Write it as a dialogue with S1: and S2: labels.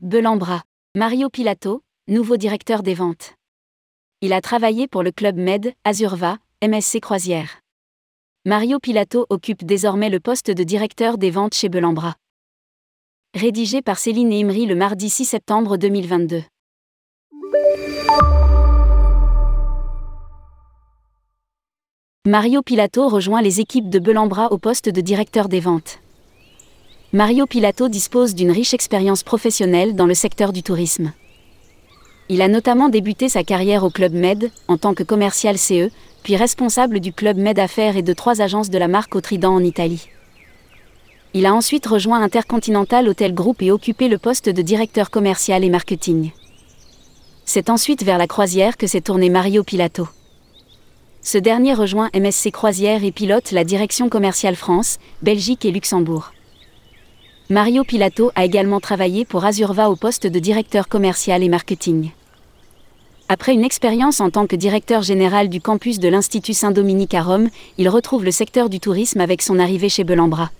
S1: Belambra. Mario Pilato, nouveau directeur des ventes. Il a travaillé pour le club Med, Azurva, MSC Croisière. Mario Pilato occupe désormais le poste de directeur des ventes chez Belambra. Rédigé par Céline Imri le mardi 6 septembre 2022. Mario Pilato rejoint les équipes de Belambra au poste de directeur des ventes. Mario Pilato dispose d'une riche expérience professionnelle dans le secteur du tourisme. Il a notamment débuté sa carrière au Club Med, en tant que commercial CE, puis responsable du Club Med Affaires et de trois agences de la marque au Trident en Italie. Il a ensuite rejoint Intercontinental Hotel Group et occupé le poste de directeur commercial et marketing. C'est ensuite vers la croisière que s'est tourné Mario Pilato. Ce dernier rejoint MSC Croisière et pilote la direction commerciale France, Belgique et Luxembourg. Mario Pilato a également travaillé pour Azurva au poste de directeur commercial et marketing. Après une expérience en tant que directeur général du campus de l'Institut Saint-Dominique à Rome, il retrouve le secteur du tourisme avec son arrivée chez Belambra.